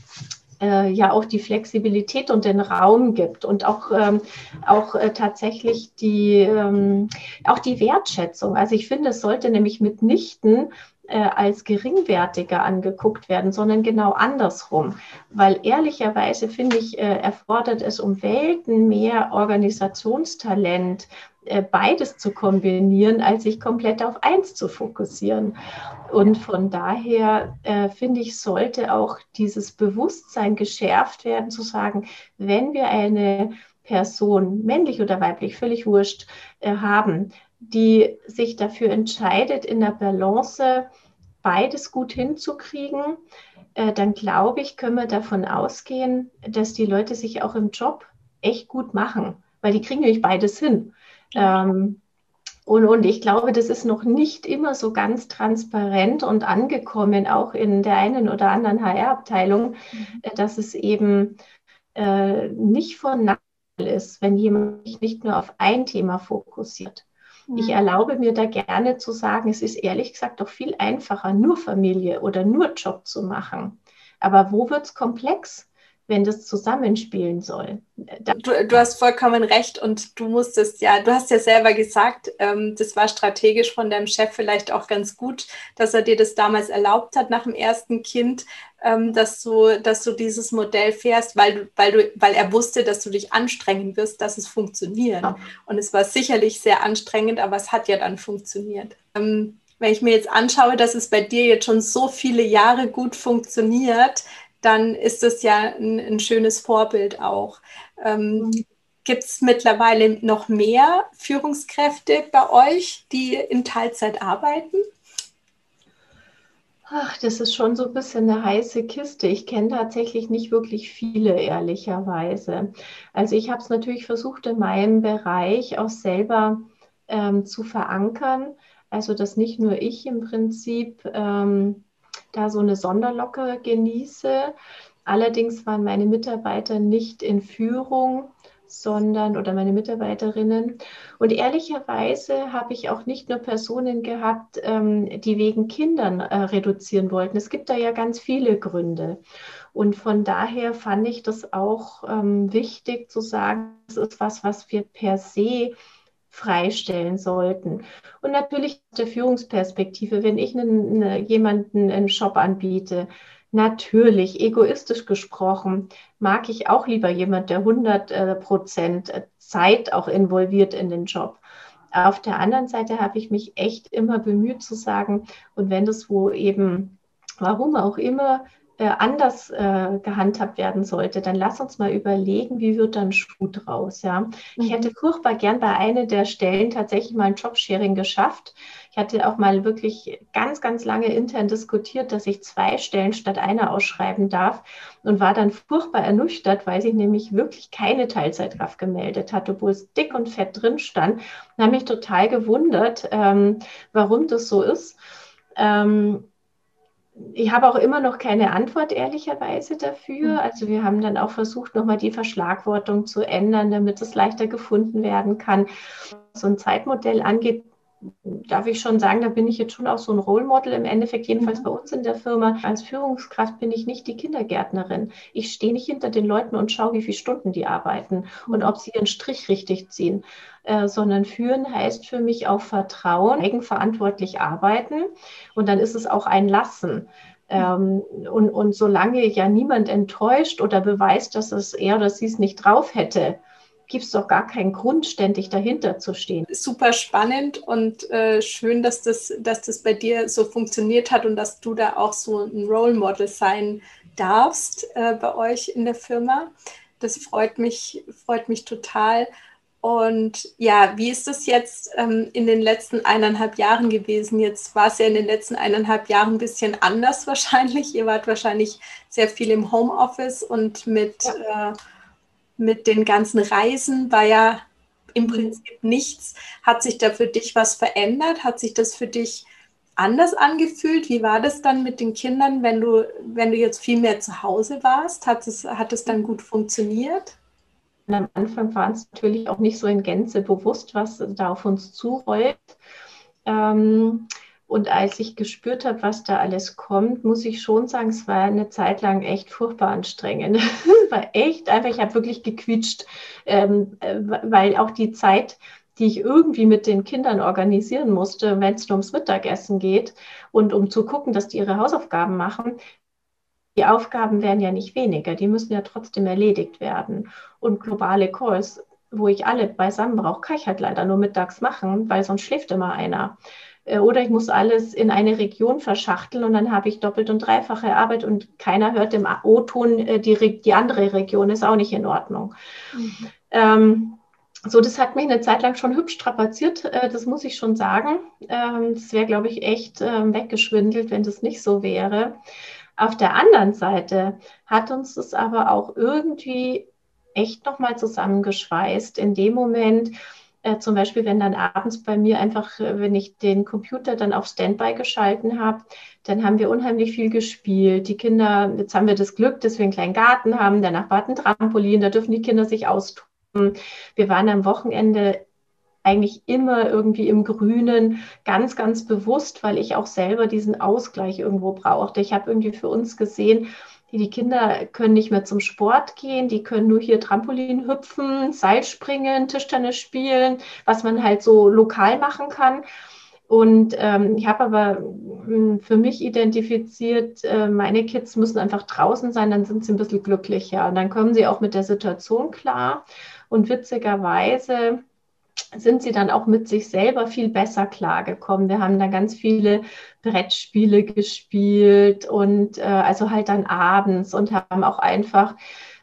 äh, ja auch die Flexibilität und den Raum gibt und auch, ähm, auch äh, tatsächlich die, ähm, auch die Wertschätzung. Also ich finde, es sollte nämlich mitnichten äh, als geringwertiger angeguckt werden, sondern genau andersrum. Weil ehrlicherweise finde ich, äh, erfordert es um Welten mehr Organisationstalent, äh, beides zu kombinieren, als sich komplett auf eins zu fokussieren. Und von daher finde ich, sollte auch dieses Bewusstsein geschärft werden, zu sagen, wenn wir eine Person, männlich oder weiblich, völlig wurscht, haben, die sich dafür entscheidet, in der Balance beides gut hinzukriegen, äh, dann glaube ich, können wir davon ausgehen, dass die Leute sich auch im Job echt gut machen, weil die kriegen nämlich beides hin. Ähm, und, und ich glaube, das ist noch nicht immer so ganz transparent und angekommen, auch in der einen oder anderen HR-Abteilung, mhm. Äh, dass es eben äh, nicht von Nachteil ist, wenn jemand sich nicht nur auf ein Thema fokussiert. Ich mhm. erlaube mir da gerne zu sagen, es ist ehrlich gesagt doch viel einfacher, nur Familie oder nur Job zu machen. Aber wo wird es komplex? wenn das zusammenspielen soll. Du, du, hast vollkommen recht und du musstest ja, du hast ja selber gesagt, ähm, das war strategisch von deinem Chef vielleicht auch ganz gut, dass er dir das damals erlaubt hat nach dem ersten Kind, ähm, dass du, dass du dieses Modell fährst, weil du, weil du, weil er wusste, dass du dich anstrengen wirst, dass es funktioniert. Ja. Und es war sicherlich sehr anstrengend, aber es hat ja dann funktioniert. Ähm, wenn ich mir jetzt anschaue, dass es bei dir jetzt schon so viele Jahre gut funktioniert, dann ist es ja ein, ein schönes Vorbild auch. Ähm, mhm. Gibt es mittlerweile noch mehr Führungskräfte bei euch, die in Teilzeit arbeiten? Ach, das ist schon so ein bisschen eine heiße Kiste. Ich kenne tatsächlich nicht wirklich viele, ehrlicherweise. Also ich habe es natürlich versucht, in meinem Bereich auch selber ähm, zu verankern. Also dass nicht nur ich im Prinzip ähm, da so eine Sonderlocke genieße. Allerdings waren meine Mitarbeiter nicht in Führung, sondern oder meine Mitarbeiterinnen. Und ehrlicherweise habe ich auch nicht nur Personen gehabt, ähm, die wegen Kindern äh, reduzieren wollten. Es gibt da ja ganz viele Gründe. Und von daher fand ich das auch ähm, wichtig zu sagen, es ist was, was wir per se freistellen sollten. Und natürlich aus der Führungsperspektive, wenn ich einen, eine, jemanden einen Shop anbiete, natürlich, egoistisch gesprochen, mag ich auch lieber jemand, der 100 äh, Prozent Zeit auch involviert in den Job. Auf der anderen Seite habe ich mich echt immer bemüht zu sagen, und wenn das wo eben, warum auch immer, äh, anders äh, gehandhabt werden sollte, dann lass uns mal überlegen, wie wird dann Schuh draus. Ja? Mhm. Ich hätte furchtbar gern bei einer der Stellen tatsächlich mal ein Jobsharing geschafft. Ich hatte auch mal wirklich ganz, ganz lange intern diskutiert, dass ich zwei Stellen statt einer ausschreiben darf und war dann furchtbar ernüchtert, weil sich nämlich wirklich keine Teilzeitkraft gemeldet hat, obwohl es dick und fett drin stand. Und habe mich total gewundert, ähm, warum das so ist. Ähm, ich habe auch immer noch keine Antwort ehrlicherweise dafür. Mhm. Also wir haben dann auch versucht, nochmal die Verschlagwortung zu ändern, damit es leichter gefunden werden kann. So ein Zeitmodell angeht, darf ich schon sagen, da bin ich jetzt schon auch so ein Role Model im Endeffekt, jedenfalls mhm. bei uns in der Firma. Als Führungskraft bin ich nicht die Kindergärtnerin. Ich stehe nicht hinter den Leuten und schaue, wie viele Stunden die arbeiten und ob sie ihren Strich richtig ziehen, äh, sondern führen heißt für mich auch Vertrauen, eigenverantwortlich arbeiten und dann ist es auch ein Lassen. Ähm, und, und solange ja niemand enttäuscht oder beweist, dass es er oder sie es nicht drauf hätte, gibt es doch gar keinen Grund, ständig dahinter zu stehen. Super spannend und äh, schön, dass das, dass das bei dir so funktioniert hat und dass du da auch so ein Role Model sein darfst äh, bei euch in der Firma. Das freut mich, freut mich total. Und ja, wie ist das jetzt ähm, in den letzten eineinhalb Jahren gewesen? Jetzt war es ja in den letzten eineinhalb Jahren ein bisschen anders wahrscheinlich. Ihr wart wahrscheinlich sehr viel im Homeoffice und mit ja. äh, mit den ganzen Reisen war ja im mhm. Prinzip nichts. Hat sich da für dich was verändert? Hat sich das für dich anders angefühlt? Wie war das dann mit den Kindern, wenn du, wenn du jetzt viel mehr zu Hause warst? Hat es, hat es dann gut funktioniert? am Anfang war es natürlich auch nicht so in Gänze bewusst, was da auf uns zurollt. Ähm, und als ich gespürt habe, was da alles kommt, muss ich schon sagen, es war eine Zeit lang echt furchtbar anstrengend. es war echt einfach, ich habe wirklich gequietscht, ähm, äh, weil auch die Zeit, die ich irgendwie mit den Kindern organisieren musste, wenn es nur ums Mittagessen geht und um zu gucken, dass die ihre Hausaufgaben machen, die Aufgaben werden ja nicht weniger, die müssen ja trotzdem erledigt werden. Und globale Calls, wo ich alle beisammen brauche, kann ich halt leider nur mittags machen, weil sonst schläft immer einer. Äh, oder ich muss alles in eine Region verschachteln und dann habe ich doppelt und dreifache Arbeit und keiner hört im O-Ton, äh, die, die andere Region ist auch nicht in Ordnung. Mhm. Ähm, so, das hat mich eine Zeit lang schon hübsch strapaziert, äh, das muss ich schon sagen. Ähm, das wäre, glaube ich, echt ähm, weggeschwindelt, wenn das nicht so wäre. Auf der anderen Seite hat uns das aber auch irgendwie echt nochmal zusammengeschweißt in dem Moment, äh, zum Beispiel, wenn dann abends bei mir einfach, äh, wenn ich den Computer dann auf Standby geschalten habe, dann haben wir unheimlich viel gespielt. Die Kinder, jetzt haben wir das Glück, dass wir einen kleinen Garten haben, der Nachbar ein Trampolin, da dürfen die Kinder sich austoben. Wir waren am Wochenende eigentlich immer irgendwie im Grünen, ganz, ganz bewusst, weil ich auch selber diesen Ausgleich irgendwo brauchte. Ich habe irgendwie für uns gesehen, die Kinder können nicht mehr zum Sport gehen, die können nur hier Trampolin hüpfen, Seilspringen, Tischtennis spielen, was man halt so lokal machen kann. Und ähm, ich habe aber hm, für mich identifiziert, äh, meine Kids müssen einfach draußen sein, dann sind sie ein bisschen glücklicher und dann kommen sie auch mit der Situation klar. Und witzigerweise sind sie dann auch mit sich selber viel besser klargekommen. Wir haben da ganz viele Brettspiele gespielt und äh, also halt dann abends und haben auch einfach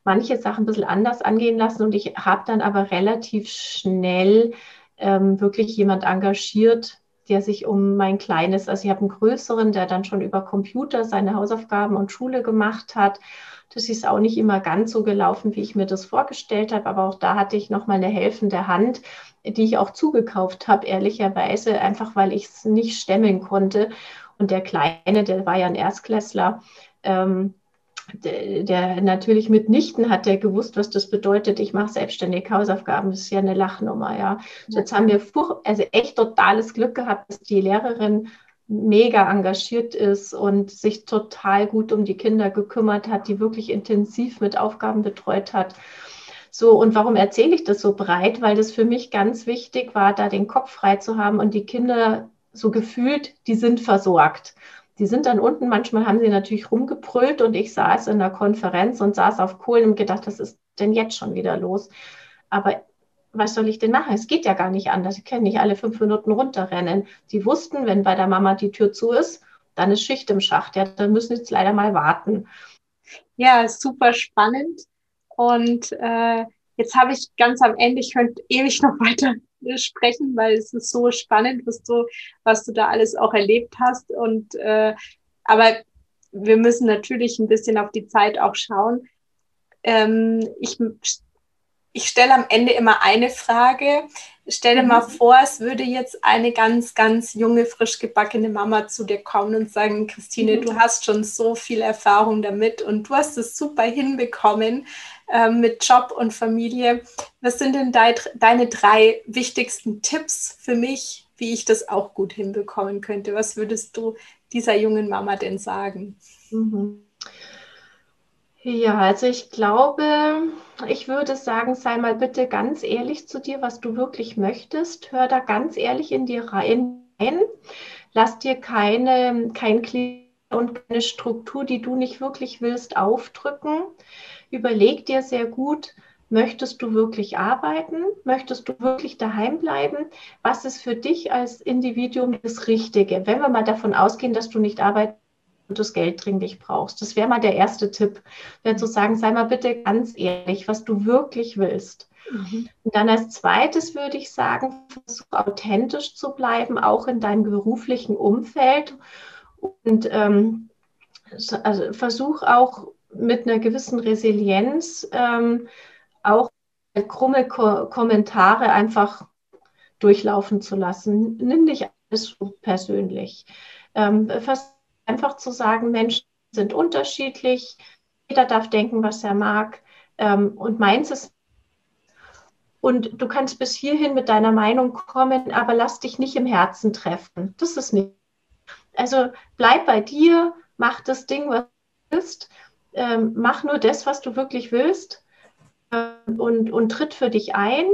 manche Sachen ein bisschen anders angehen lassen. Und ich habe dann aber relativ schnell ähm, wirklich jemand engagiert, der sich um mein kleines, also ich habe einen größeren, der dann schon über Computer seine Hausaufgaben und Schule gemacht hat. Das ist auch nicht immer ganz so gelaufen, wie ich mir das vorgestellt habe, aber auch da hatte ich noch mal eine helfende Hand, die ich auch zugekauft habe, ehrlicherweise, einfach weil ich es nicht stemmen konnte. Und der Kleine, der war ja ein Erstklässler, ähm, der, der, natürlich mitnichten hat der gewusst, was das bedeutet. Ich mache selbstständig Hausaufgaben. Das ist ja eine Lachnummer, ja. So, jetzt haben wir also echt totales Glück gehabt, dass die Lehrerin mega engagiert ist und sich total gut um die Kinder gekümmert hat, die wirklich intensiv mit Aufgaben betreut hat. So, und warum erzähle ich das so breit? Weil das für mich ganz wichtig war, da den Kopf frei zu haben und die Kinder so gefühlt, die sind versorgt. Die sind dann unten, manchmal haben sie natürlich rumgebrüllt und ich saß in der Konferenz und saß auf Kohlen und gedacht, was ist denn jetzt schon wieder los? Aber was soll ich denn machen? Es geht ja gar nicht anders. Sie können nicht alle fünf Minuten runterrennen. Sie wussten, wenn bei der Mama die Tür zu ist, dann ist Schicht im Schacht. Ja, dann müssen sie jetzt leider mal warten. Ja, super spannend. Und äh, jetzt habe ich ganz am Ende, ich könnte ewig noch weiter sprechen, weil es ist so spannend, was du, was du da alles auch erlebt hast. Und äh, aber wir müssen natürlich ein bisschen auf die Zeit auch schauen. Ähm, ich ich stelle am Ende immer eine Frage. Stell dir mhm. mal vor, es würde jetzt eine ganz, ganz junge, frisch gebackene Mama zu dir kommen und sagen, Christine, mhm. du hast schon so viel Erfahrung damit und du hast es super hinbekommen äh, mit Job und Familie. Was sind denn de deine drei wichtigsten Tipps für mich, wie ich das auch gut hinbekommen könnte? Was würdest du dieser jungen Mama denn sagen? Mhm. Ja, also ich glaube, ich würde sagen, sei mal bitte ganz ehrlich zu dir, was du wirklich möchtest. Hör da ganz ehrlich in dir rein. Lass dir keine, kein Klischee und keine Struktur, die du nicht wirklich willst, aufdrücken. Überleg dir sehr gut, möchtest du wirklich arbeiten? Möchtest du wirklich daheim bleiben? Was ist für dich als Individuum das Richtige? Wenn wir mal davon ausgehen, dass du nicht arbeiten das Geld dringlich brauchst. Das wäre mal der erste Tipp, wäre zu sagen, sei mal bitte ganz ehrlich, was du wirklich willst. Mhm. Und dann als zweites würde ich sagen, versuch authentisch zu bleiben, auch in deinem beruflichen Umfeld. Und ähm, also versuch auch mit einer gewissen Resilienz ähm, auch krumme Ko Kommentare einfach durchlaufen zu lassen. Nimm dich alles persönlich. Ähm, einfach zu sagen, Menschen sind unterschiedlich, jeder darf denken, was er mag ähm, und meins ist. Und du kannst bis hierhin mit deiner Meinung kommen, aber lass dich nicht im Herzen treffen. Das ist nicht. Also bleib bei dir, mach das Ding, was du willst, ähm, mach nur das, was du wirklich willst ähm, und, und tritt für dich ein.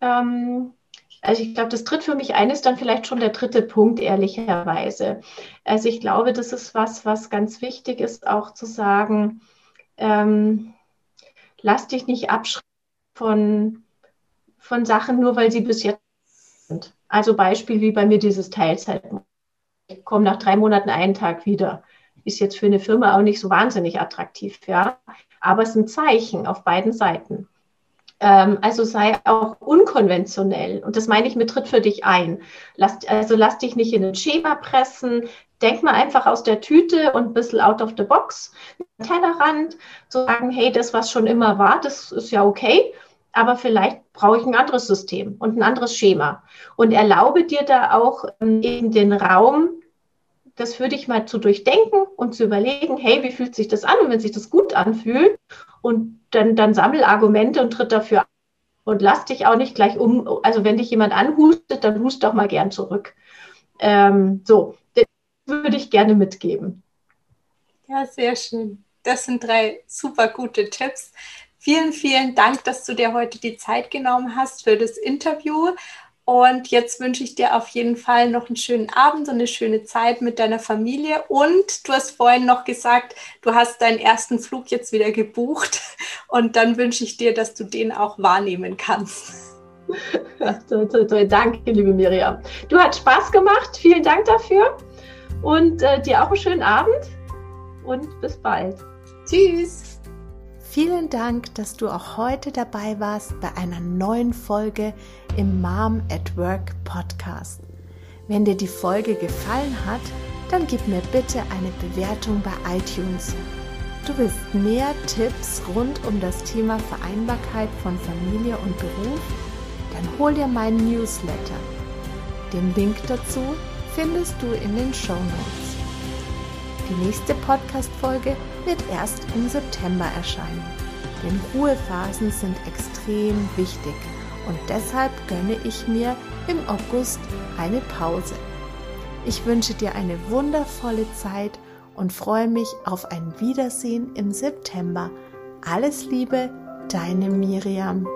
Ähm, also ich glaube, das tritt für mich ein, ist dann vielleicht schon der dritte Punkt, ehrlicherweise. Also ich glaube, das ist was, was ganz wichtig ist, auch zu sagen, ähm, lass dich nicht abschrecken von, von Sachen, nur weil sie bis jetzt sind. Also Beispiel wie bei mir dieses Teilzeit. Ich komme nach drei Monaten einen Tag wieder. Ist jetzt für eine Firma auch nicht so wahnsinnig attraktiv, ja. Aber es sind Zeichen auf beiden Seiten. Ähm, also sei auch unkonventionell. Und das meine ich mit Tritt für dich ein. Lass, also lass dich nicht in ein Schema pressen. Denk mal einfach aus der Tüte und ein bisschen out of the box. Tellerrand, zu sagen, hey, das, was schon immer war, das ist ja okay. Aber vielleicht brauche ich ein anderes System und ein anderes Schema. Und erlaube dir da auch ähm, eben den Raum, das für dich mal zu durchdenken und zu überlegen, hey, wie fühlt sich das an? Und wenn sich das gut anfühlt und dann, dann sammel Argumente und tritt dafür Und lass dich auch nicht gleich um, also wenn dich jemand anhustet, dann hust doch mal gern zurück. Ähm, so, das würde ich gerne mitgeben. Ja, sehr schön. Das sind drei super gute Tipps. Vielen, vielen Dank, dass du dir heute die Zeit genommen hast für das Interview. Und jetzt wünsche ich dir auf jeden Fall noch einen schönen Abend und eine schöne Zeit mit deiner Familie. Und du hast vorhin noch gesagt, du hast deinen ersten Flug jetzt wieder gebucht. Und dann wünsche ich dir, dass du den auch wahrnehmen kannst. Danke, liebe Miriam. Du hast Spaß gemacht. Vielen Dank dafür. Und äh, dir auch einen schönen Abend. Und bis bald. Tschüss. Vielen Dank, dass du auch heute dabei warst bei einer neuen Folge im Mom at Work Podcast. Wenn dir die Folge gefallen hat, dann gib mir bitte eine Bewertung bei iTunes. Du willst mehr Tipps rund um das Thema Vereinbarkeit von Familie und Beruf? Dann hol dir meinen Newsletter. Den Link dazu findest du in den Show Notes. Die nächste Podcast-Folge wird erst im September erscheinen. Denn Ruhephasen sind extrem wichtig und deshalb gönne ich mir im August eine Pause. Ich wünsche dir eine wundervolle Zeit und freue mich auf ein Wiedersehen im September. Alles Liebe, deine Miriam.